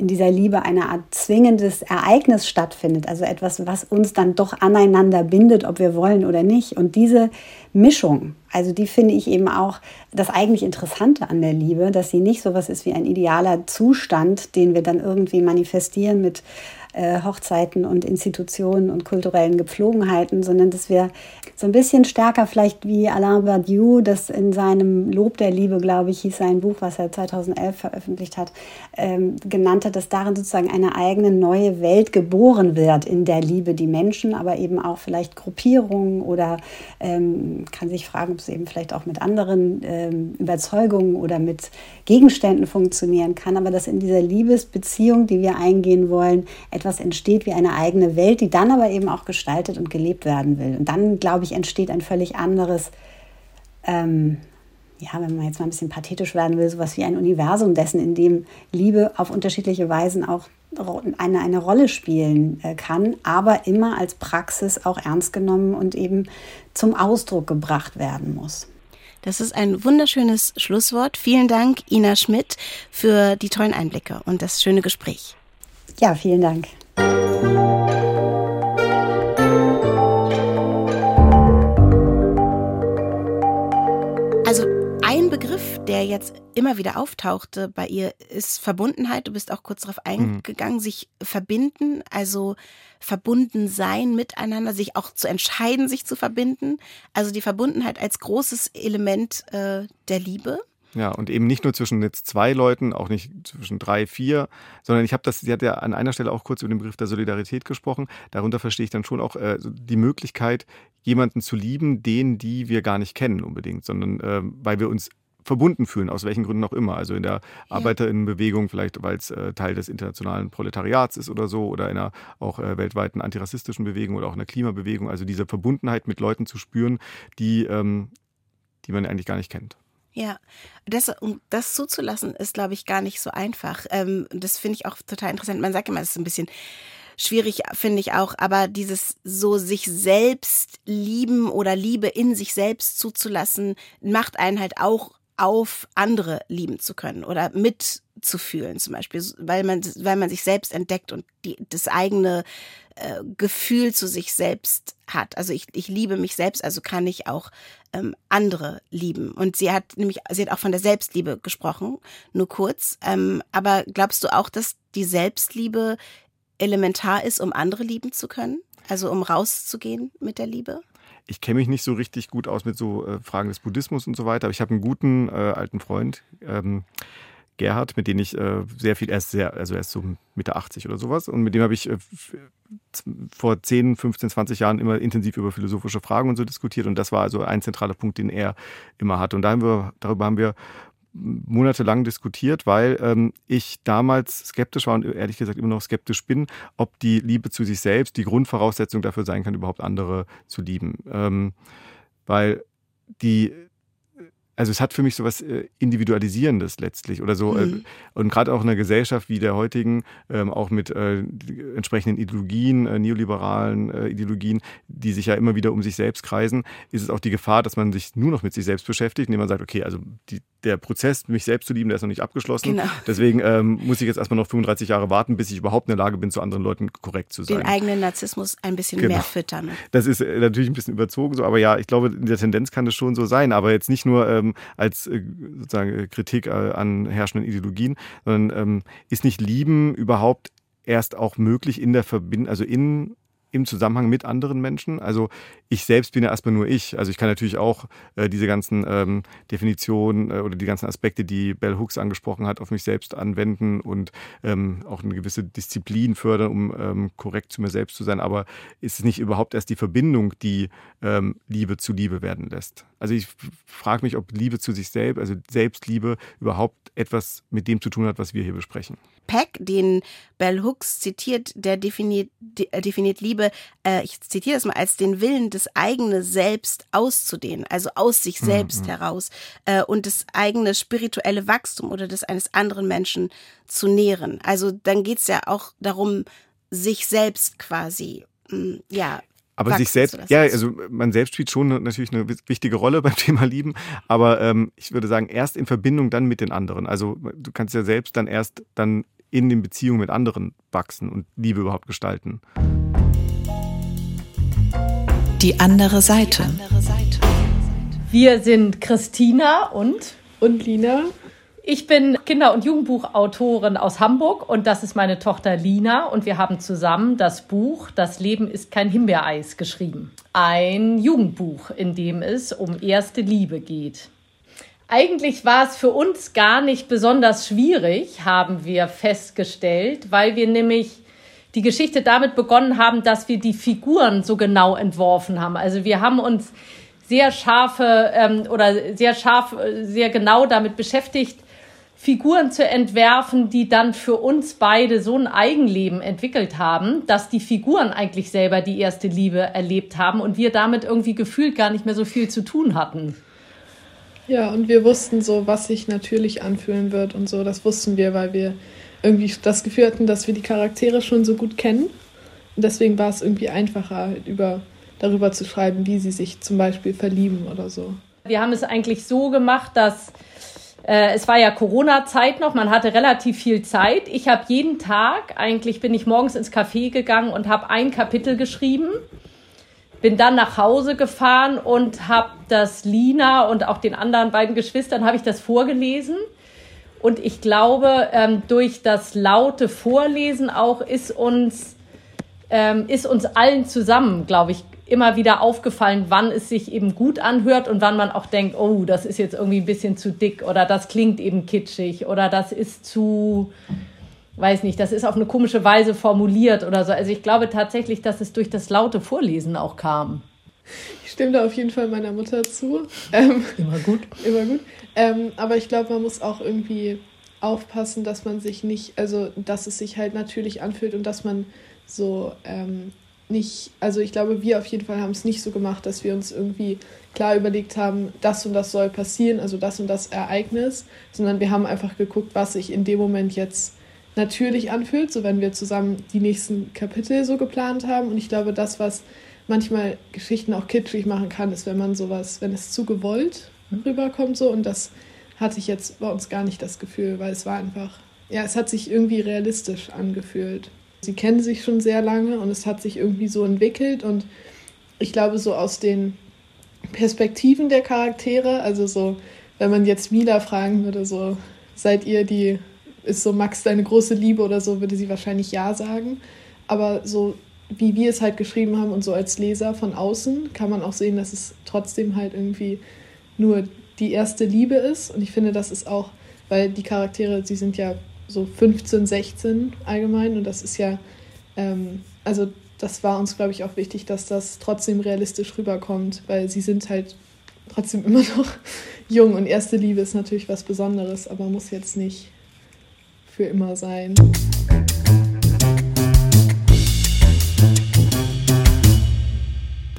in dieser Liebe eine Art zwingendes Ereignis stattfindet, also etwas, was uns dann doch aneinander bindet, ob wir wollen oder nicht. Und diese Mischung, also die finde ich eben auch das eigentlich Interessante an der Liebe, dass sie nicht so was ist wie ein idealer Zustand, den wir dann irgendwie manifestieren mit äh, Hochzeiten und Institutionen und kulturellen Gepflogenheiten, sondern dass wir so ein bisschen stärker vielleicht wie Alain Badiou, das in seinem Lob der Liebe, glaube ich, hieß sein Buch, was er 2011 veröffentlicht hat, ähm, genannt hat, dass darin sozusagen eine eigene neue Welt geboren wird in der Liebe, die Menschen, aber eben auch vielleicht Gruppierungen oder ähm, kann sich fragen, ob es eben vielleicht auch mit anderen ähm, Überzeugungen oder mit Gegenständen funktionieren kann, aber dass in dieser Liebesbeziehung, die wir eingehen wollen, etwas entsteht wie eine eigene Welt, die dann aber eben auch gestaltet und gelebt werden will. Und dann, glaube ich, entsteht ein völlig anderes, ähm, ja, wenn man jetzt mal ein bisschen pathetisch werden will, sowas wie ein Universum dessen, in dem Liebe auf unterschiedliche Weisen auch eine, eine Rolle spielen äh, kann, aber immer als Praxis auch ernst genommen und eben zum Ausdruck gebracht werden muss. Das ist ein wunderschönes Schlusswort. Vielen Dank, Ina Schmidt, für die tollen Einblicke und das schöne Gespräch. Ja, vielen Dank. Also ein Begriff, der jetzt immer wieder auftauchte bei ihr, ist Verbundenheit. Du bist auch kurz darauf mhm. eingegangen, mhm. sich verbinden, also verbunden sein miteinander, sich auch zu entscheiden, sich zu verbinden. Also die Verbundenheit als großes Element äh, der Liebe. Ja, und eben nicht nur zwischen jetzt zwei Leuten, auch nicht zwischen drei, vier, sondern ich habe das, sie hat ja an einer Stelle auch kurz über den Begriff der Solidarität gesprochen. Darunter verstehe ich dann schon auch äh, die Möglichkeit, jemanden zu lieben, den, die wir gar nicht kennen unbedingt, sondern äh, weil wir uns verbunden fühlen, aus welchen Gründen auch immer. Also in der ja. Arbeiterinnenbewegung, vielleicht weil es äh, Teil des internationalen Proletariats ist oder so, oder in einer auch äh, weltweiten antirassistischen Bewegung oder auch in einer Klimabewegung. Also diese Verbundenheit mit Leuten zu spüren, die, ähm, die man eigentlich gar nicht kennt. Ja, das, um das zuzulassen, ist, glaube ich, gar nicht so einfach. Ähm, das finde ich auch total interessant. Man sagt immer, es ist ein bisschen schwierig, finde ich auch, aber dieses so sich selbst lieben oder Liebe in sich selbst zuzulassen, macht einen halt auch auf andere lieben zu können oder mitzufühlen zum Beispiel, weil man, weil man sich selbst entdeckt und die, das eigene äh, Gefühl zu sich selbst hat. Also ich, ich liebe mich selbst, also kann ich auch ähm, andere lieben. Und sie hat nämlich, sie hat auch von der Selbstliebe gesprochen, nur kurz. Ähm, aber glaubst du auch, dass die Selbstliebe elementar ist, um andere lieben zu können? Also um rauszugehen mit der Liebe? Ich kenne mich nicht so richtig gut aus mit so äh, Fragen des Buddhismus und so weiter, aber ich habe einen guten äh, alten Freund, ähm, Gerhard, mit dem ich äh, sehr viel, er ist sehr, also er ist so Mitte 80 oder sowas und mit dem habe ich äh, vor 10, 15, 20 Jahren immer intensiv über philosophische Fragen und so diskutiert und das war also ein zentraler Punkt, den er immer hat und da haben wir, darüber haben wir monatelang diskutiert, weil ähm, ich damals skeptisch war und ehrlich gesagt immer noch skeptisch bin, ob die Liebe zu sich selbst die Grundvoraussetzung dafür sein kann, überhaupt andere zu lieben. Ähm, weil die also es hat für mich so was äh, Individualisierendes letztlich oder so. Äh, mhm. Und gerade auch in einer Gesellschaft wie der heutigen, ähm, auch mit äh, entsprechenden Ideologien, neoliberalen Ideologien, die sich ja immer wieder um sich selbst kreisen, ist es auch die Gefahr, dass man sich nur noch mit sich selbst beschäftigt, indem man sagt, okay, also die, der Prozess, mich selbst zu lieben, der ist noch nicht abgeschlossen. Genau. Deswegen ähm, muss ich jetzt erstmal noch 35 Jahre warten, bis ich überhaupt in der Lage bin, zu anderen Leuten korrekt zu sein. Den eigenen Narzissmus ein bisschen genau. mehr füttern. Das ist natürlich ein bisschen überzogen so, aber ja, ich glaube, in der Tendenz kann das schon so sein, aber jetzt nicht nur ähm, als äh, sozusagen äh, Kritik äh, an herrschenden Ideologien, sondern ähm, ist nicht Lieben überhaupt erst auch möglich in der Verbindung, also in im Zusammenhang mit anderen Menschen. Also ich selbst bin ja erstmal nur ich. Also ich kann natürlich auch äh, diese ganzen ähm, Definitionen äh, oder die ganzen Aspekte, die Bell Hooks angesprochen hat, auf mich selbst anwenden und ähm, auch eine gewisse Disziplin fördern, um ähm, korrekt zu mir selbst zu sein. Aber ist es nicht überhaupt erst die Verbindung, die ähm, Liebe zu Liebe werden lässt? Also ich frage mich, ob Liebe zu sich selbst, also Selbstliebe überhaupt etwas mit dem zu tun hat, was wir hier besprechen. Peck, den Bell Hooks zitiert, der definiert, äh, definiert Liebe, äh, ich zitiere das mal, als den Willen, das eigene Selbst auszudehnen, also aus sich mhm, selbst mhm. heraus äh, und das eigene spirituelle Wachstum oder das eines anderen Menschen zu nähren. Also dann geht es ja auch darum, sich selbst quasi, mh, mm, ja, aber sich selbst, ja, also man selbst spielt schon natürlich eine wichtige Rolle beim Thema Lieben, aber ähm, ich würde sagen, erst in Verbindung dann mit den anderen. Also du kannst ja selbst dann erst dann in den Beziehungen mit anderen wachsen und Liebe überhaupt gestalten. Die andere Seite. Wir sind Christina und und Lina. Ich bin Kinder- und Jugendbuchautorin aus Hamburg und das ist meine Tochter Lina und wir haben zusammen das Buch Das Leben ist kein Himbeereis geschrieben. Ein Jugendbuch, in dem es um erste Liebe geht. Eigentlich war es für uns gar nicht besonders schwierig, haben wir festgestellt, weil wir nämlich die Geschichte damit begonnen haben, dass wir die Figuren so genau entworfen haben. Also wir haben uns sehr scharfe ähm, oder sehr scharf, sehr genau damit beschäftigt, Figuren zu entwerfen, die dann für uns beide so ein Eigenleben entwickelt haben, dass die Figuren eigentlich selber die erste Liebe erlebt haben und wir damit irgendwie gefühlt gar nicht mehr so viel zu tun hatten. Ja, und wir wussten so, was sich natürlich anfühlen wird und so. Das wussten wir, weil wir irgendwie das Gefühl hatten, dass wir die Charaktere schon so gut kennen. Und deswegen war es irgendwie einfacher, über, darüber zu schreiben, wie sie sich zum Beispiel verlieben oder so. Wir haben es eigentlich so gemacht, dass äh, es war ja Corona-Zeit noch, man hatte relativ viel Zeit. Ich habe jeden Tag, eigentlich bin ich morgens ins Café gegangen und habe ein Kapitel geschrieben bin dann nach Hause gefahren und habe das Lina und auch den anderen beiden Geschwistern habe ich das vorgelesen. Und ich glaube, ähm, durch das laute Vorlesen auch ist uns, ähm, ist uns allen zusammen, glaube ich, immer wieder aufgefallen, wann es sich eben gut anhört und wann man auch denkt, oh, das ist jetzt irgendwie ein bisschen zu dick oder das klingt eben kitschig oder das ist zu, weiß nicht, das ist auf eine komische Weise formuliert oder so. Also ich glaube tatsächlich, dass es durch das laute Vorlesen auch kam. Ich stimme da auf jeden Fall meiner Mutter zu. Ähm, immer gut. Immer gut. Ähm, aber ich glaube, man muss auch irgendwie aufpassen, dass man sich nicht, also dass es sich halt natürlich anfühlt und dass man so ähm, nicht, also ich glaube, wir auf jeden Fall haben es nicht so gemacht, dass wir uns irgendwie klar überlegt haben, das und das soll passieren, also das und das Ereignis, sondern wir haben einfach geguckt, was sich in dem Moment jetzt natürlich anfühlt, so wenn wir zusammen die nächsten Kapitel so geplant haben. Und ich glaube, das, was manchmal Geschichten auch kitschig machen kann, ist, wenn man sowas, wenn es zu gewollt rüberkommt so und das hatte ich jetzt bei uns gar nicht das Gefühl, weil es war einfach, ja, es hat sich irgendwie realistisch angefühlt. Sie kennen sich schon sehr lange und es hat sich irgendwie so entwickelt und ich glaube, so aus den Perspektiven der Charaktere, also so, wenn man jetzt Mila fragen würde, so, seid ihr die, ist so Max deine große Liebe oder so, würde sie wahrscheinlich ja sagen. Aber so wie wir es halt geschrieben haben und so als Leser von außen, kann man auch sehen, dass es trotzdem halt irgendwie nur die erste Liebe ist. Und ich finde, das ist auch, weil die Charaktere, sie sind ja so 15, 16 allgemein und das ist ja, ähm, also das war uns, glaube ich, auch wichtig, dass das trotzdem realistisch rüberkommt, weil sie sind halt trotzdem immer noch jung und erste Liebe ist natürlich was Besonderes, aber muss jetzt nicht für immer sein.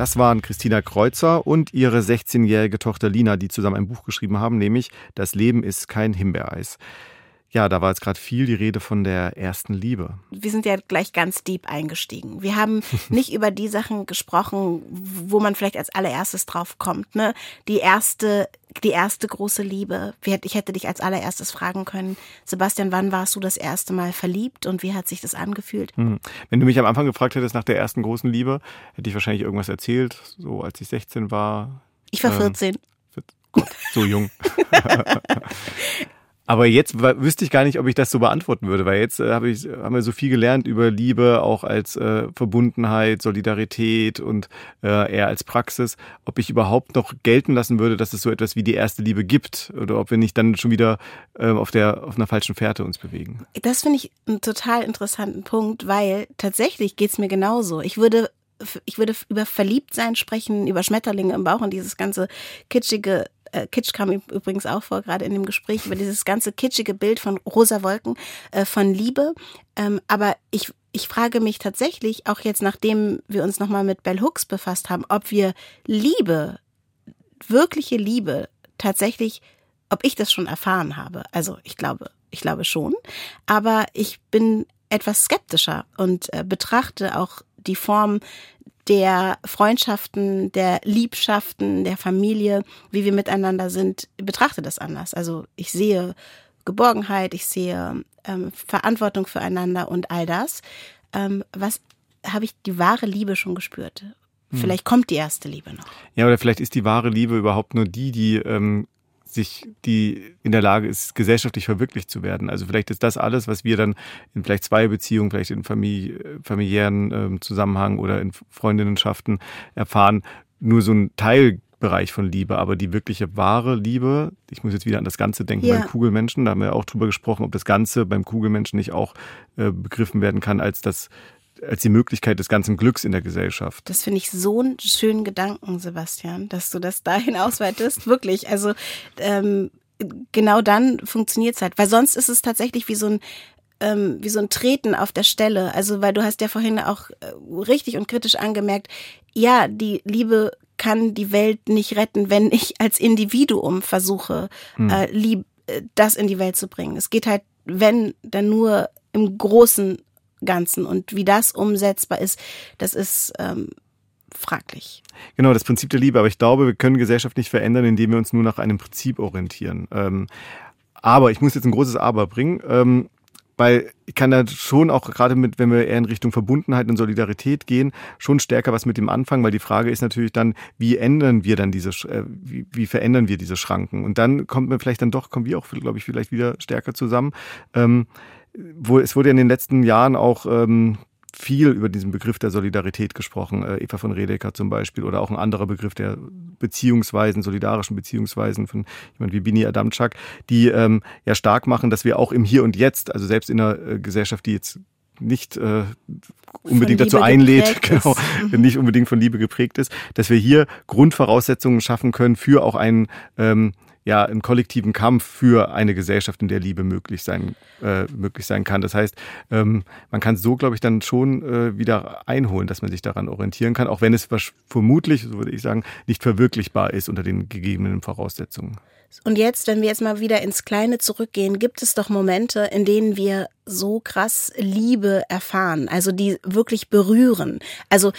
Das waren Christina Kreuzer und ihre 16-jährige Tochter Lina, die zusammen ein Buch geschrieben haben, nämlich Das Leben ist kein Himbeereis. Ja, da war jetzt gerade viel die Rede von der ersten Liebe. Wir sind ja gleich ganz deep eingestiegen. Wir haben nicht über die Sachen gesprochen, wo man vielleicht als allererstes drauf kommt. Ne? Die erste, die erste große Liebe. Ich hätte dich als allererstes fragen können, Sebastian, wann warst du das erste Mal verliebt und wie hat sich das angefühlt? Hm. Wenn du mich am Anfang gefragt hättest nach der ersten großen Liebe, hätte ich wahrscheinlich irgendwas erzählt, so als ich 16 war. Ich war 14. Ähm, Gott, so jung. Aber jetzt wüsste ich gar nicht, ob ich das so beantworten würde, weil jetzt äh, hab ich, haben wir so viel gelernt über Liebe, auch als äh, Verbundenheit, Solidarität und äh, eher als Praxis, ob ich überhaupt noch gelten lassen würde, dass es so etwas wie die erste Liebe gibt oder ob wir nicht dann schon wieder äh, auf, der, auf einer falschen Fährte uns bewegen. Das finde ich einen total interessanten Punkt, weil tatsächlich geht's mir genauso. Ich würde ich würde über Verliebtsein sprechen, über Schmetterlinge im Bauch und dieses ganze kitschige äh, Kitsch kam übrigens auch vor, gerade in dem Gespräch, über dieses ganze kitschige Bild von rosa Wolken, äh, von Liebe. Ähm, aber ich, ich frage mich tatsächlich, auch jetzt nachdem wir uns nochmal mit Bell Hooks befasst haben, ob wir Liebe, wirkliche Liebe, tatsächlich, ob ich das schon erfahren habe. Also ich glaube, ich glaube schon. Aber ich bin etwas skeptischer und äh, betrachte auch die Form der Freundschaften, der Liebschaften, der Familie, wie wir miteinander sind, betrachte das anders. Also ich sehe Geborgenheit, ich sehe ähm, Verantwortung füreinander und all das. Ähm, was habe ich die wahre Liebe schon gespürt? Hm. Vielleicht kommt die erste Liebe noch. Ja, oder vielleicht ist die wahre Liebe überhaupt nur die, die ähm, sich, die in der Lage ist, gesellschaftlich verwirklicht zu werden. Also vielleicht ist das alles, was wir dann in vielleicht zwei Beziehungen, vielleicht in Familie, familiären ähm, Zusammenhang oder in Freundinnenschaften erfahren, nur so ein Teilbereich von Liebe, aber die wirkliche wahre Liebe, ich muss jetzt wieder an das Ganze denken ja. beim Kugelmenschen, da haben wir auch drüber gesprochen, ob das Ganze beim Kugelmenschen nicht auch äh, begriffen werden kann als das als die Möglichkeit des ganzen Glücks in der Gesellschaft. Das finde ich so einen schönen Gedanken, Sebastian, dass du das dahin ausweitest. Wirklich. Also ähm, genau dann funktioniert es halt. Weil sonst ist es tatsächlich wie so ein ähm, wie so ein Treten auf der Stelle. Also, weil du hast ja vorhin auch äh, richtig und kritisch angemerkt, ja, die Liebe kann die Welt nicht retten, wenn ich als Individuum versuche, hm. äh, lieb, äh, das in die Welt zu bringen. Es geht halt, wenn, dann nur im großen Ganzen. Und wie das umsetzbar ist, das ist ähm, fraglich. Genau, das Prinzip der Liebe. Aber ich glaube, wir können Gesellschaft nicht verändern, indem wir uns nur nach einem Prinzip orientieren. Ähm, aber ich muss jetzt ein großes Aber bringen. Ähm, weil ich kann da schon auch gerade mit, wenn wir eher in Richtung Verbundenheit und Solidarität gehen, schon stärker was mit dem anfangen, weil die Frage ist natürlich dann, wie ändern wir dann diese, äh, wie, wie verändern wir diese Schranken? Und dann kommt man vielleicht dann doch, kommen wir auch, glaube ich, vielleicht wieder stärker zusammen. Ähm, wo, es wurde in den letzten Jahren auch ähm, viel über diesen Begriff der Solidarität gesprochen. Äh, Eva von Redeker zum Beispiel oder auch ein anderer Begriff der Beziehungsweisen, solidarischen Beziehungsweisen von jemand wie Bini Adamczak, die ähm, ja stark machen, dass wir auch im Hier und Jetzt, also selbst in einer äh, Gesellschaft, die jetzt nicht äh, unbedingt dazu einlädt, genau, mhm. nicht unbedingt von Liebe geprägt ist, dass wir hier Grundvoraussetzungen schaffen können für auch einen ähm, ja einen kollektiven Kampf für eine Gesellschaft, in der Liebe möglich sein, äh, möglich sein kann. Das heißt, ähm, man kann so, glaube ich, dann schon äh, wieder einholen, dass man sich daran orientieren kann, auch wenn es vermutlich, so würde ich sagen, nicht verwirklichbar ist unter den gegebenen Voraussetzungen. Und jetzt, wenn wir jetzt mal wieder ins Kleine zurückgehen, gibt es doch Momente, in denen wir so krass Liebe erfahren, also die wirklich berühren. Also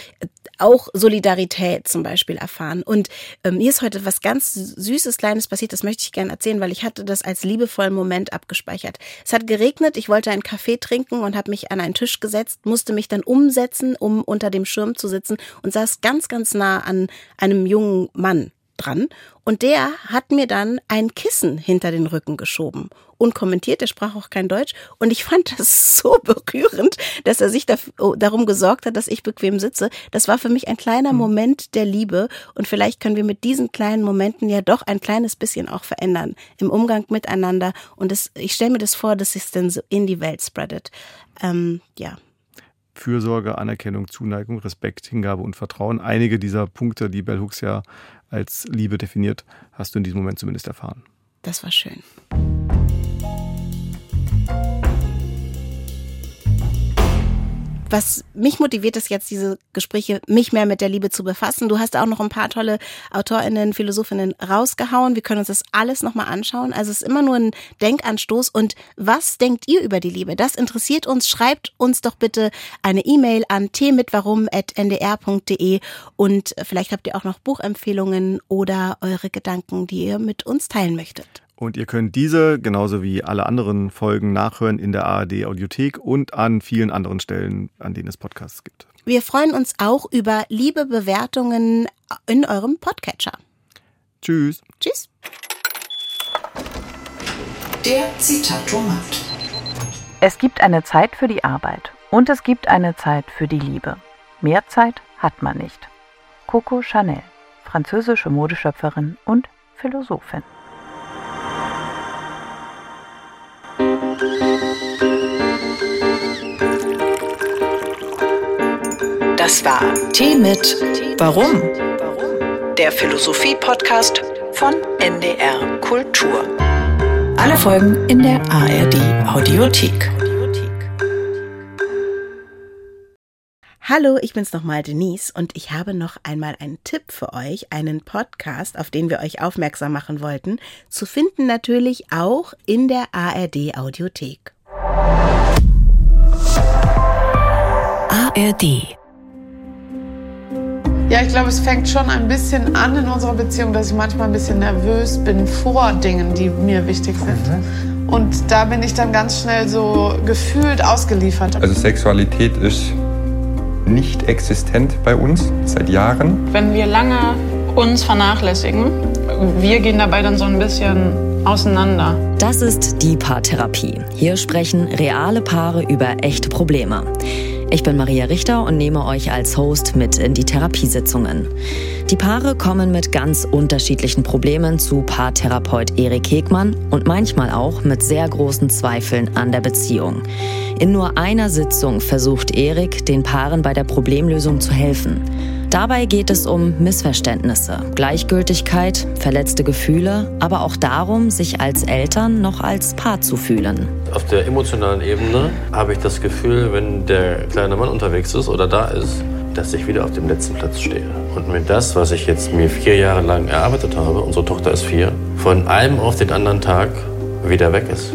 auch Solidarität zum Beispiel erfahren. Und ähm, mir ist heute was ganz Süßes, Kleines passiert, das möchte ich gerne erzählen, weil ich hatte das als liebevollen Moment abgespeichert. Es hat geregnet, ich wollte einen Kaffee trinken und habe mich an einen Tisch gesetzt, musste mich dann umsetzen, um unter dem Schirm zu sitzen und saß ganz, ganz nah an einem jungen Mann dran. Und der hat mir dann ein Kissen hinter den Rücken geschoben. Unkommentiert, er sprach auch kein Deutsch. Und ich fand das so berührend, dass er sich oh, darum gesorgt hat, dass ich bequem sitze. Das war für mich ein kleiner hm. Moment der Liebe. Und vielleicht können wir mit diesen kleinen Momenten ja doch ein kleines bisschen auch verändern im Umgang miteinander. Und das, ich stelle mir das vor, dass es dann so in die Welt spreadet. Ähm, ja. Fürsorge, Anerkennung, Zuneigung, Respekt, Hingabe und Vertrauen. Einige dieser Punkte, die Bell Hooks ja als Liebe definiert, hast du in diesem Moment zumindest erfahren. Das war schön. Was mich motiviert, ist jetzt diese Gespräche, mich mehr mit der Liebe zu befassen. Du hast auch noch ein paar tolle AutorInnen, Philosophinnen rausgehauen. Wir können uns das alles nochmal anschauen. Also es ist immer nur ein Denkanstoß. Und was denkt ihr über die Liebe? Das interessiert uns. Schreibt uns doch bitte eine E-Mail an tmitwarum.ndr.de und vielleicht habt ihr auch noch Buchempfehlungen oder eure Gedanken, die ihr mit uns teilen möchtet. Und ihr könnt diese genauso wie alle anderen Folgen nachhören in der ARD Audiothek und an vielen anderen Stellen, an denen es Podcasts gibt. Wir freuen uns auch über liebe Bewertungen in eurem Podcatcher. Tschüss. Tschüss. Der Zitatomat. Es gibt eine Zeit für die Arbeit und es gibt eine Zeit für die Liebe. Mehr Zeit hat man nicht. Coco Chanel, französische Modeschöpferin und Philosophin. Das war Tee mit Warum? Der Philosophie-Podcast von NDR Kultur. Alle Folgen in der ARD Audiothek. Hallo, ich bin's nochmal Denise und ich habe noch einmal einen Tipp für euch, einen Podcast, auf den wir euch aufmerksam machen wollten, zu finden natürlich auch in der ARD Audiothek. ARD ja, ich glaube, es fängt schon ein bisschen an in unserer Beziehung, dass ich manchmal ein bisschen nervös bin vor Dingen, die mir wichtig sind. Mhm. Und da bin ich dann ganz schnell so gefühlt ausgeliefert. Also Sexualität ist nicht existent bei uns seit Jahren. Wenn wir lange uns vernachlässigen, wir gehen dabei dann so ein bisschen auseinander. Das ist die Paartherapie. Hier sprechen reale Paare über echte Probleme. Ich bin Maria Richter und nehme euch als Host mit in die Therapiesitzungen. Die Paare kommen mit ganz unterschiedlichen Problemen zu Paartherapeut Erik Hegmann und manchmal auch mit sehr großen Zweifeln an der Beziehung. In nur einer Sitzung versucht Erik, den Paaren bei der Problemlösung zu helfen. Dabei geht es um Missverständnisse, Gleichgültigkeit, verletzte Gefühle, aber auch darum, sich als Eltern noch als Paar zu fühlen. Auf der emotionalen Ebene habe ich das Gefühl, wenn der kleine Mann unterwegs ist oder da ist, dass ich wieder auf dem letzten Platz stehe. Und wenn das, was ich jetzt mir vier Jahre lang erarbeitet habe, unsere Tochter ist vier, von einem auf den anderen Tag wieder weg ist.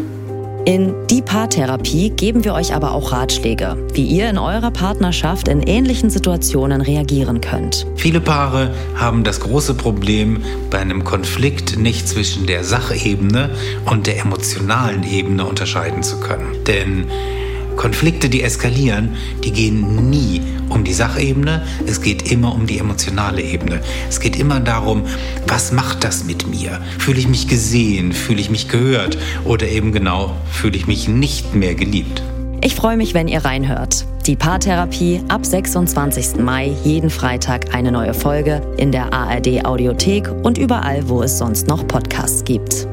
In die Paartherapie geben wir euch aber auch Ratschläge, wie ihr in eurer Partnerschaft in ähnlichen Situationen reagieren könnt. Viele Paare haben das große Problem, bei einem Konflikt nicht zwischen der Sachebene und der emotionalen Ebene unterscheiden zu können. Denn Konflikte, die eskalieren, die gehen nie um die Sachebene, es geht immer um die emotionale Ebene. Es geht immer darum, was macht das mit mir? Fühle ich mich gesehen? Fühle ich mich gehört? Oder eben genau, fühle ich mich nicht mehr geliebt? Ich freue mich, wenn ihr reinhört. Die Paartherapie ab 26. Mai, jeden Freitag eine neue Folge in der ARD Audiothek und überall, wo es sonst noch Podcasts gibt.